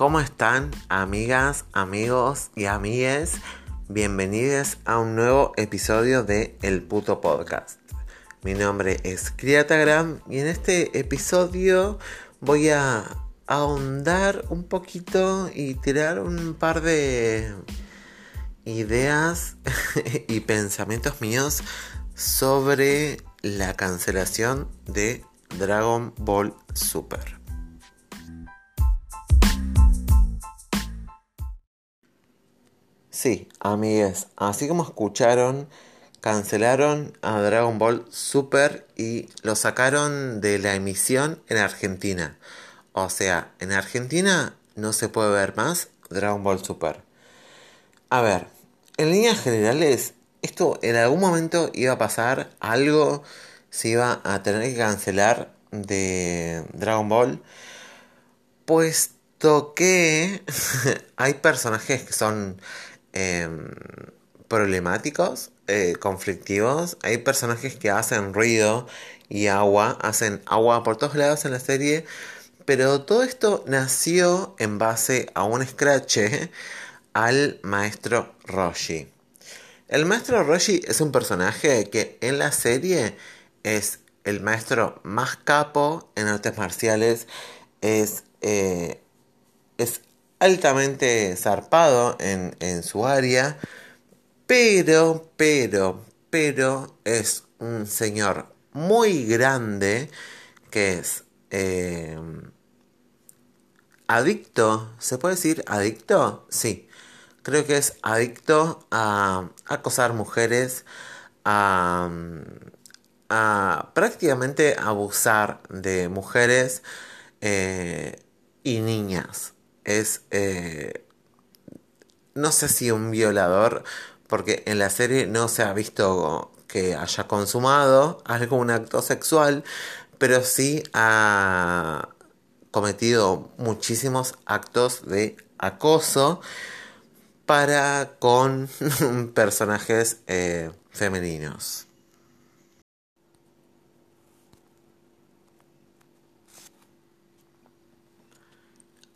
¿Cómo están amigas, amigos y amigues? Bienvenidos a un nuevo episodio de El Puto Podcast. Mi nombre es Criatagram y en este episodio voy a ahondar un poquito y tirar un par de ideas y pensamientos míos sobre la cancelación de Dragon Ball Super. Sí, amigues, así como escucharon, cancelaron a Dragon Ball Super y lo sacaron de la emisión en Argentina. O sea, en Argentina no se puede ver más Dragon Ball Super. A ver, en líneas generales, esto en algún momento iba a pasar, algo se iba a tener que cancelar de Dragon Ball, puesto que hay personajes que son em, problemáticos, eh, conflictivos, hay personajes que hacen ruido y agua, hacen agua por todos lados en la serie, pero todo esto nació en base a un scratch al maestro Roshi. El maestro Roshi es un personaje que en la serie es el maestro más capo en artes marciales, es, eh, es altamente zarpado en, su área, pero, pero, pero es un señor muy grande que es eh, adicto, ¿se puede decir adicto? Sí, creo que es adicto a acosar mujeres, a, prácticamente abusar de mujeres eh, y niñas. Es, eh, no sé si un violador, porque en la serie no se ha visto que haya consumado algún acto sexual, pero sí ha cometido muchísimos actos de acoso para con personajes eh, femeninos.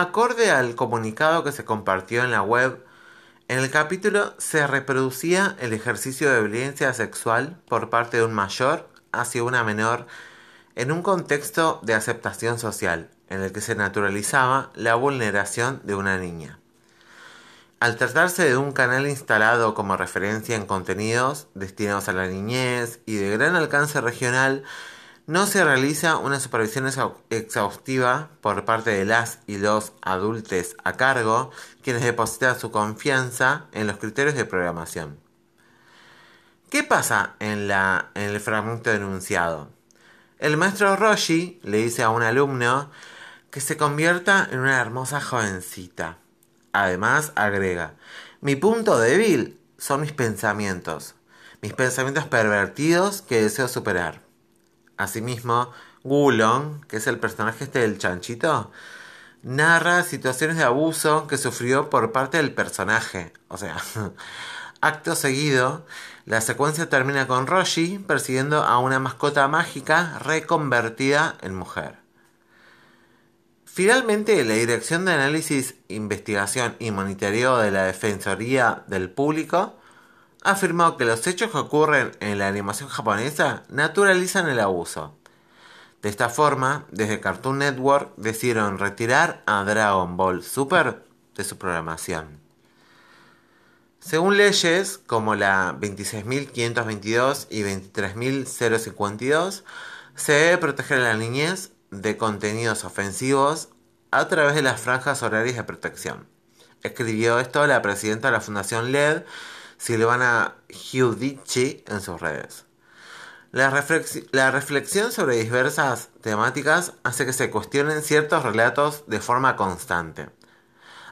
Acorde al comunicado que se compartió en la web, en el capítulo se reproducía el ejercicio de violencia sexual por parte de un mayor hacia una menor en un contexto de aceptación social, en el que se naturalizaba la vulneración de una niña. Al tratarse de un canal instalado como referencia en contenidos destinados a la niñez y de gran alcance regional, no se realiza una supervisión exhaustiva por parte de las y los adultos a cargo, quienes depositan su confianza en los criterios de programación. ¿Qué pasa en, el fragmento denunciado? El maestro Roshi le dice a un alumno que se convierta en una hermosa jovencita. Además, agrega, mi punto débil son mis pensamientos, mis pensamientos pervertidos que deseo superar. Asimismo, Gulon, que es el personaje este del chanchito, narra situaciones de abuso que sufrió por parte del personaje. O sea, acto seguido, la secuencia termina con Roshi persiguiendo a una mascota mágica reconvertida en mujer. Finalmente, la Dirección de Análisis, Investigación y Monitoreo de la Defensoría del Público afirmó que los hechos que ocurren en la animación japonesa naturalizan el abuso. De esta forma, desde Cartoon Network decidieron retirar a Dragon Ball Super de su programación. Según leyes como la 26.522 y 23.052, se debe proteger a la niñez de contenidos ofensivos a través de las franjas horarias de protección. Escribió esto la presidenta de la Fundación LED, Silvana Giudici, en sus redes. La, la, reflexión sobre diversas temáticas hace que se cuestionen ciertos relatos de forma constante.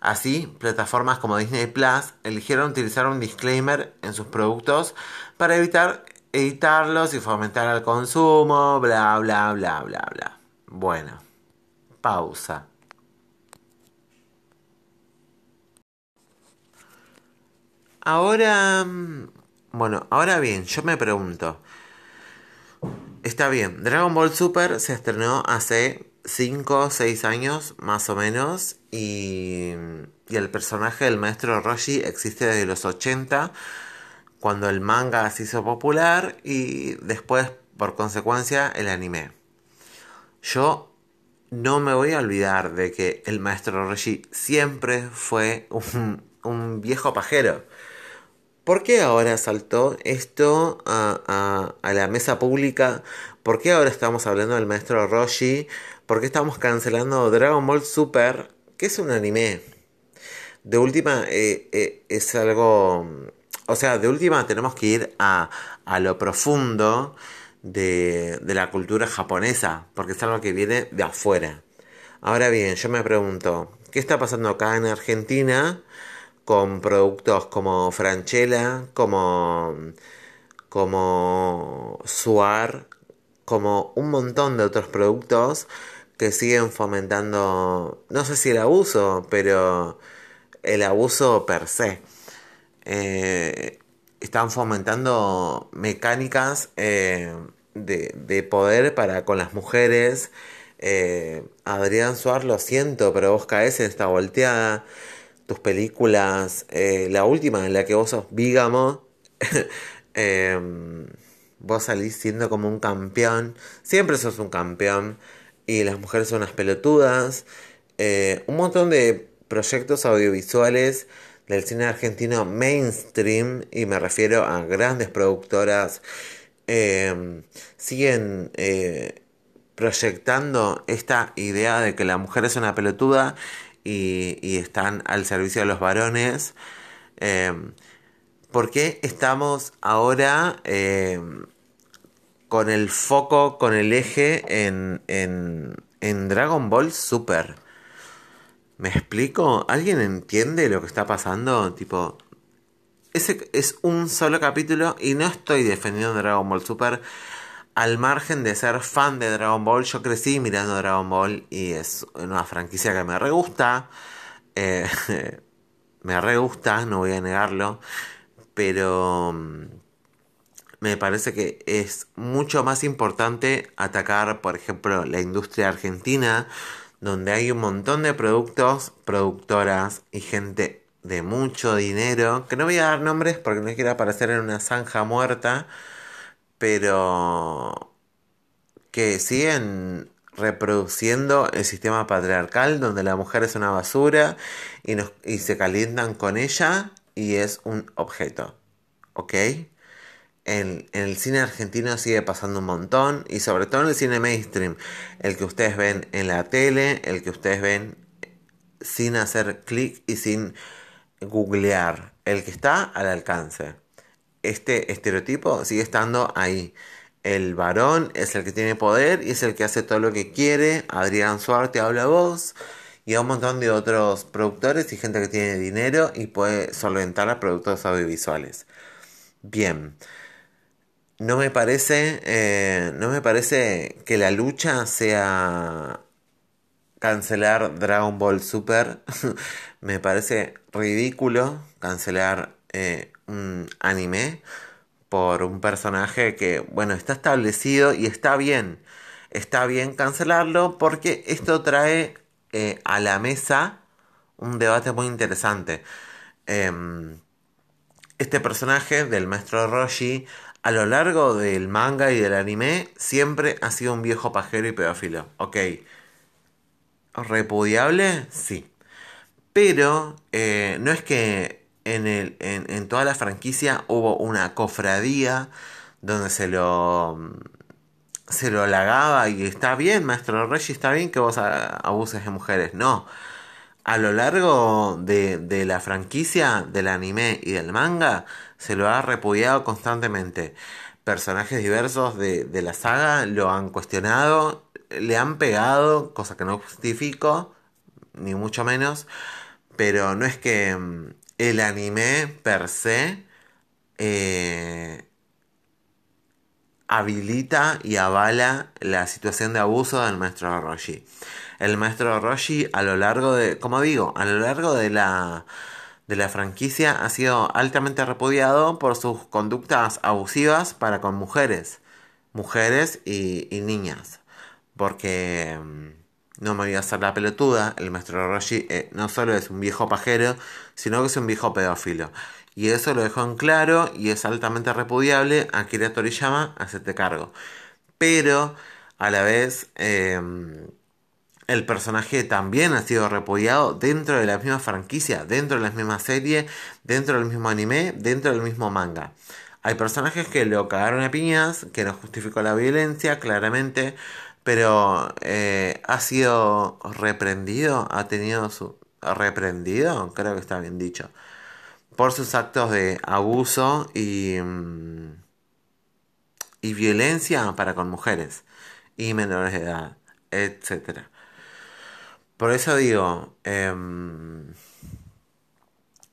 Así, plataformas como Disney Plus eligieron utilizar un disclaimer en sus productos para evitar editarlos y fomentar el consumo, bla, bla, bla, bla, bla. Bueno, pausa. Ahora, mm, bueno, ahora bien, yo me pregunto. Está bien, Dragon Ball Super se estrenó hace 5 o 6 años más o menos y, y, el personaje del maestro Roshi existe desde los 80 cuando el manga se hizo popular y después por consecuencia el anime. Yo no me voy a olvidar de que el maestro Roshi siempre fue un, un viejo pajero. ¿Por qué ahora saltó esto a, la mesa pública? ¿Por qué ahora estamos hablando del maestro Roshi? ¿Por qué estamos cancelando Dragon Ball Super? Que es un anime. De última, eh, eh, es algo... O sea, de última tenemos que ir a, a lo profundo de, de la cultura japonesa, porque es algo que viene de afuera. Ahora bien, yo me pregunto, ¿qué está pasando acá en Argentina con productos como Franchella, como, como Suar, como un montón de otros productos que siguen fomentando, no sé si el abuso, pero el abuso per se. Eh, están fomentando mecánicas eh, de, de, poder para con las mujeres. Eh, Adrián Suar, lo siento, pero vos caes en esta volteada. Tus películas, eh, la última en la que vos sos bígamo, em, vos salís siendo como un campeón. Siempre sos un campeón. Y las mujeres son unas pelotudas. Eh, un montón de proyectos audiovisuales del cine argentino mainstream, y me refiero a grandes productoras, eh, siguen eh, proyectando esta idea de que la mujer es una pelotuda y, y están al servicio de los varones. Eh, ¿Por qué estamos ahora con el foco, con el eje en, en, en Dragon Ball Super? ¿Me explico? ¿Alguien entiende lo que está pasando? Tipo, ese es un solo capítulo y no estoy defendiendo Dragon Ball Super. Al margen de ser fan de Dragon Ball, yo crecí mirando Dragon Ball y es una franquicia que me re gusta. Eh, me re gusta, no voy a negarlo. Pero mm, me parece que es mucho más importante atacar, por ejemplo, la industria argentina donde hay un montón de productos, productoras y gente de mucho dinero, que no voy a dar nombres porque no quiero aparecer en una zanja muerta, pero que siguen reproduciendo el sistema patriarcal donde la mujer es una basura y, nos, y se calientan con ella y es un objeto. ¿Ok? en, en, el cine argentino sigue pasando un montón y sobre todo en el cine mainstream, el que ustedes ven en la tele, el que ustedes ven sin hacer clic y sin googlear, el que está al alcance. Este estereotipo sigue estando ahí. El varón es el que tiene poder y es el que hace todo lo que quiere. Adrián Suárez habla voz. Y a un montón de otros productores y gente que tiene dinero y puede solventar a productos audiovisuales. Bien no me parece, eh, no me parece que la lucha sea cancelar Dragon Ball Super. me parece ridículo cancelar eh, un anime por un personaje que, bueno, está establecido y está bien. Está bien cancelarlo porque esto trae eh, a la mesa un debate muy interesante. Em, este personaje del maestro Roshi a lo largo del manga y del anime siempre ha sido un viejo pajero y pedófilo. Ok. ¿Repudiable? Sí. Pero eh, no es que en, el, en, en, toda la franquicia hubo una cofradía donde se lo se lo halagaba y está bien, maestro Reggie, está bien que vos abuses de mujeres. No. A lo largo de, de la franquicia del anime y del manga, se lo ha repudiado constantemente. Personajes diversos de, de la saga lo han cuestionado, le han pegado, cosa que no justifico, ni mucho menos, pero no es que mm, el anime per se eh, habilita y avala la situación de abuso del maestro Roshi. El maestro Roshi a lo largo de, como digo, a lo largo de la de la franquicia ha sido altamente repudiado por sus conductas abusivas para con mujeres, mujeres y, y niñas, porque mm, no me voy a hacer la pelotuda, el maestro Roshi eh, no solo es un viejo pajero, sino que es un viejo pedófilo. Y eso lo dejó en claro y es altamente repudiable. Akira Toriyama, hacete cargo. Pero a la vez em, el personaje también ha sido repudiado dentro de la misma franquicia, dentro de la misma serie, dentro del mismo anime, dentro del mismo manga. Hay personajes que lo cagaron a piñas, que no justificó la violencia, claramente, pero eh, ha sido reprendido, ha tenido su... reprendido, creo que está bien dicho, por sus actos de abuso y, mm, y violencia para con mujeres y menores de edad, etc. Por eso digo, em,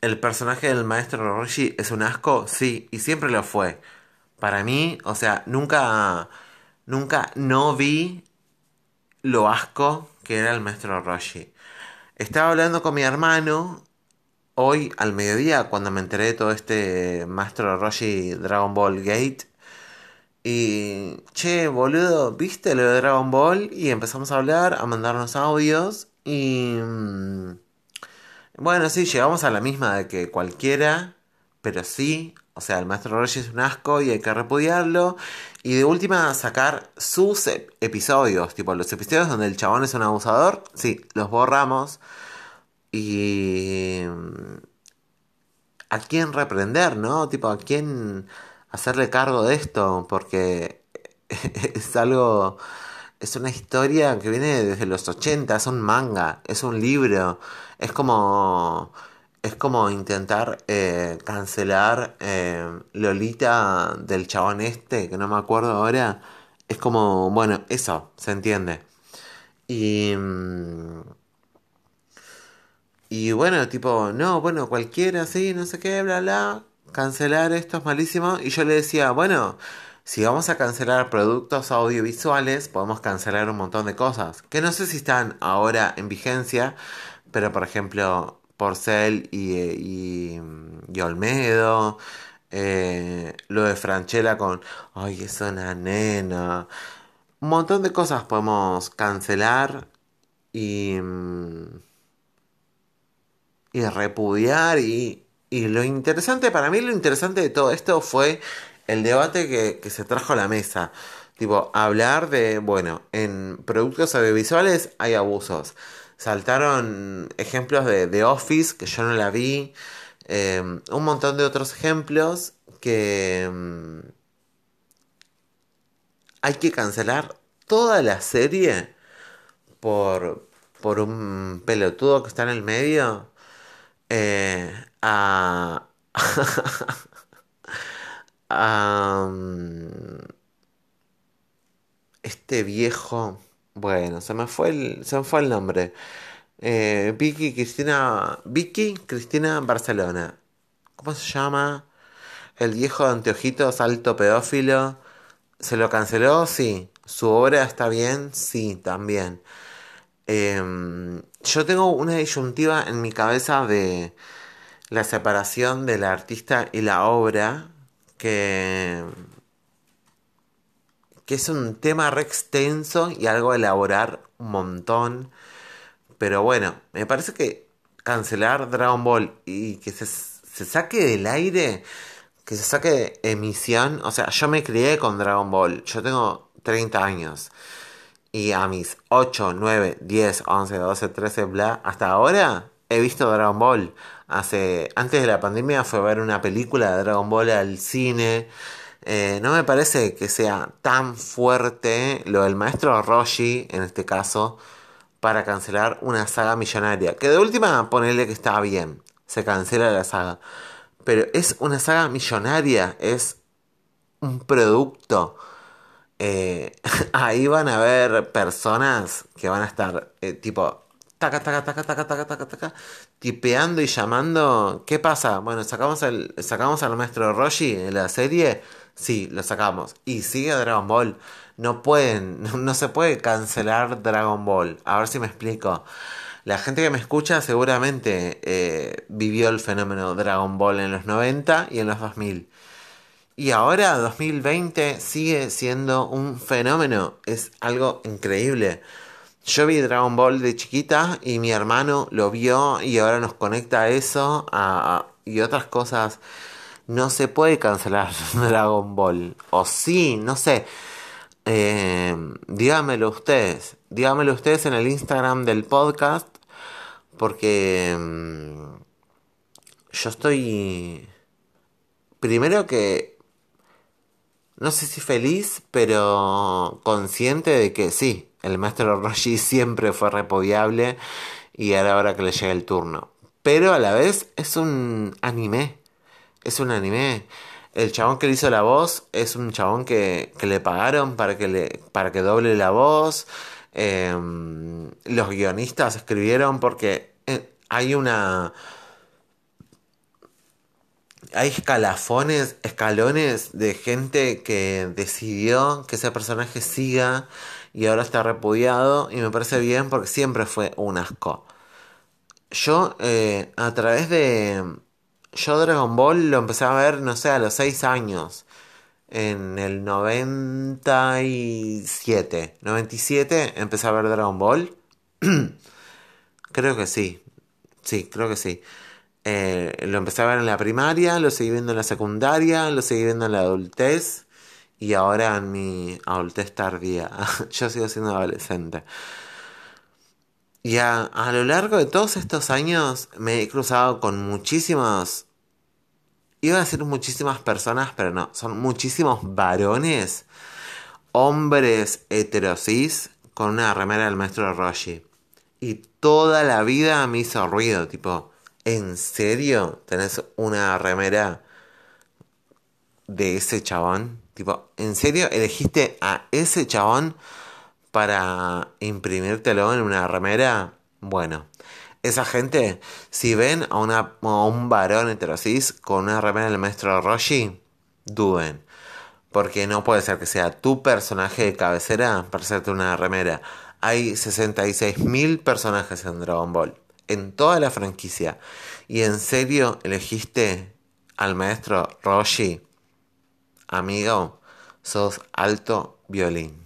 el personaje del maestro Roshi es un asco, sí, y siempre lo fue. Para mí, o sea, nunca, nunca no vi lo asco que era el maestro Roshi. Estaba hablando con mi hermano hoy al mediodía cuando me enteré de todo este Maestro Roshi Dragon Ball Gate. Y, che, boludo, ¿viste lo de Dragon Ball? Y empezamos a hablar, a mandarnos audios. Y... Mm, bueno, sí, llegamos a la misma de que cualquiera, pero sí, o sea, el Maestro Roshi es un asco y hay que repudiarlo. Y de última, sacar sus episodios, tipo los episodios donde el chabón es un abusador, sí, los borramos y a quién reprender, ¿no? Tipo, a quién hacerle cargo de esto, porque es algo, es una historia que viene desde los 80, es un manga, es un libro, es como, es como intentar eh, cancelar eh, Lolita del chabón este, que no me acuerdo ahora, es como, bueno, eso, se entiende. Y... Mm, y bueno, tipo, no, bueno, cualquiera, sí, no sé qué, bla, bla, cancelar esto es malísimo. Y yo le decía, bueno, si vamos a cancelar productos audiovisuales, podemos cancelar un montón de cosas. Que no sé si están ahora en vigencia, pero por ejemplo, Porcel y, y, Olmedo. Eh, lo de Franchella con, ay, es una nena. Un montón de cosas podemos cancelar y... Mm, y repudiar y, y lo interesante, para mí lo interesante de todo esto fue el debate que, se trajo a la mesa. Tipo, hablar de, bueno, en productos audiovisuales hay abusos. Saltaron ejemplos de Office, que yo no la vi. Em, un montón de otros ejemplos que em, hay que cancelar toda la serie por, por un pelotudo que está en el medio eh, a, este viejo, bueno, se me fue el, se me fue el nombre. Eh, Vicky Cristina, Vicky Cristina Barcelona. ¿Cómo se llama? El viejo de anteojitos, alto pedófilo. ¿Se lo canceló? Sí. ¿Su obra está bien? Sí, también. Em, yo tengo una disyuntiva en mi cabeza de la separación del artista y la obra, que, que es un tema re extenso y algo a elaborar un montón. Pero bueno, me parece que cancelar Dragon Ball y que se, se saque del aire, que se saque emisión, o sea, yo me crié con Dragon Ball, yo tengo 30 años. Y a mis 8, 9, 10, 11, 12, 13, bla, hasta ahora he visto Dragon Ball. Hace, antes de la pandemia fue a ver una película de Dragon Ball al cine. Eh, no me parece que sea tan fuerte lo del maestro Roshi, en este caso, para cancelar una saga millonaria. Que de última, ponerle que está bien, se cancela la saga. Pero es una saga millonaria, es un producto eh, ahí van a haber personas que van a estar eh, tipo taca, taca, taca, taca, taca, taca, taca, tipeando y llamando. ¿Qué pasa? Bueno, sacamos el, sacamos al maestro Roshi en la serie. Sí, lo sacamos. Y sigue Dragon Ball. No pueden, no se puede cancelar Dragon Ball. A ver si me explico. La gente que me escucha seguramente eh, vivió el fenómeno Dragon Ball en los 90 y en los 2000. Y ahora 2020 sigue siendo un fenómeno, es algo increíble. yo vi Dragon Ball de chiquita y mi hermano lo vio y ahora nos conecta a eso y otras cosas. No se puede cancelar Dragon Ball. O sí, no sé. Eh, dígamelo ustedes. Dígamelo ustedes en el Instagram del podcast. Porque mm, yo estoy... Primero que... No sé si feliz, pero consciente de que sí, el maestro Roshi siempre fue repudiable y ahora ahora que le llega el turno. Pero a la vez es un anime. Es un anime. El chabón que le hizo la voz es un chabón que, le pagaron para que, le, para que doble la voz. Em, los guionistas escribieron porque eh, hay una... Hay escalafones, escalones de gente que decidió que ese personaje siga y ahora está repudiado y me parece bien porque siempre fue un asco. Yo eh, a través de... Yo Dragon Ball lo empecé a ver, no sé, a los 6 años. En el 97. 97 empecé a ver Dragon Ball. creo que sí. Sí, creo que sí. Eh, lo empecé a ver en la primaria, lo seguí viendo en la secundaria, lo seguí viendo en la adultez y ahora en mi adultez tardía. Yo sigo siendo adolescente. Y a, lo largo de todos estos años me he cruzado con muchísimos... Iba a decir muchísimas personas, pero no, son muchísimos varones, hombres heterosis, con una remera del maestro Roshi. Y toda la vida me hizo ruido, tipo, ¿en serio tenés una remera de ese chabón? Tipo, ¿en serio elegiste a ese chabón para imprimírtelo en una remera? Bueno, esa gente, si ven a, una, un varón heterosis con una remera del maestro Roshi, duden. Porque no puede ser que sea tu personaje de cabecera para hacerte una remera. Hay 66.000 personajes en Dragon Ball. En toda la franquicia. ¿Y en serio elegiste al maestro Roshi? Amigo, sos alto violín.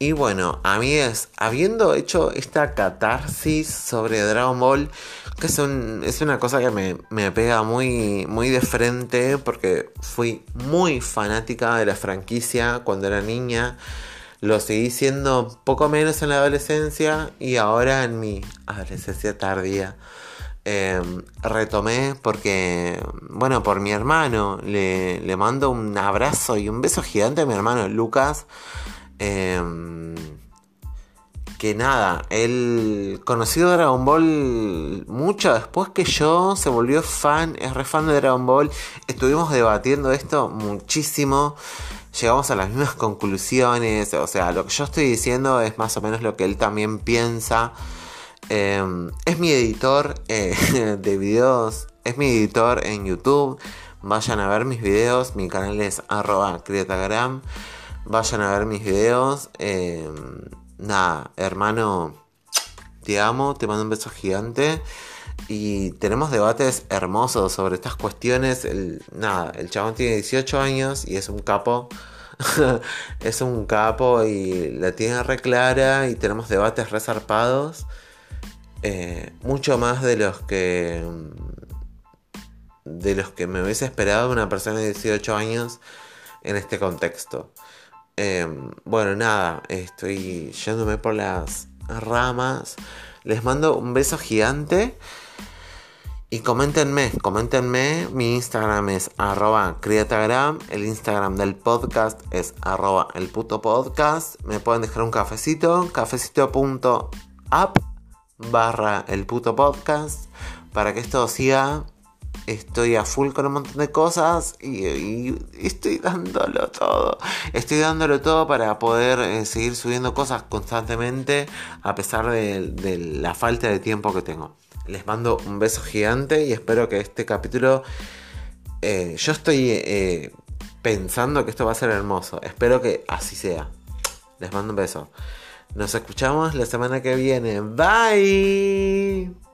Y bueno, es habiendo hecho esta catarsis sobre Dragon Ball, que es, una cosa que me, me, pega muy, muy de frente porque fui muy fanática de la franquicia cuando era niña lo seguí siendo poco menos en la adolescencia y ahora en mi adolescencia tardía. Em, retomé porque, bueno, por mi hermano, le, mando un abrazo y un beso gigante a mi hermano Lucas. Em, que nada, él conoció Dragon Ball mucho después que yo, se volvió fan, es re fan de Dragon Ball. Estuvimos debatiendo esto muchísimo llegamos a las mismas conclusiones. O sea, lo que yo estoy diciendo es más o menos lo que él también piensa. Em, es mi editor eh, de videos, es mi editor en YouTube. Vayan a ver mis videos, mi canal es arroba criatagram. Vayan a ver mis videos. Em, nada, hermano, te amo, te mando un beso gigante. Y tenemos debates hermosos sobre estas cuestiones. El, nada, el chabón tiene 18 años y es un capo. es un capo y la tiene re clara y tenemos debates resarpados. Eh, mucho más de los que de los que me hubiese esperado una persona de 18 años en este contexto. Eh, bueno, nada, estoy yéndome por las ramas. Les mando un beso gigante. Y coméntenme, coméntenme. Mi Instagram es arroba criatagram. El Instagram del podcast es arroba el puto podcast. Me pueden dejar un cafecito. Cafecito.app barra el puto podcast. Para que esto siga. Estoy a full con un montón de cosas y, estoy dándolo todo. Estoy dándolo todo para poder eh, seguir subiendo cosas constantemente a pesar de la falta de tiempo que tengo. Les mando un beso gigante y espero que este capítulo... Eh, yo estoy eh, pensando que esto va a ser hermoso. Espero que así sea. Les mando un beso. Nos escuchamos la semana que viene. Bye.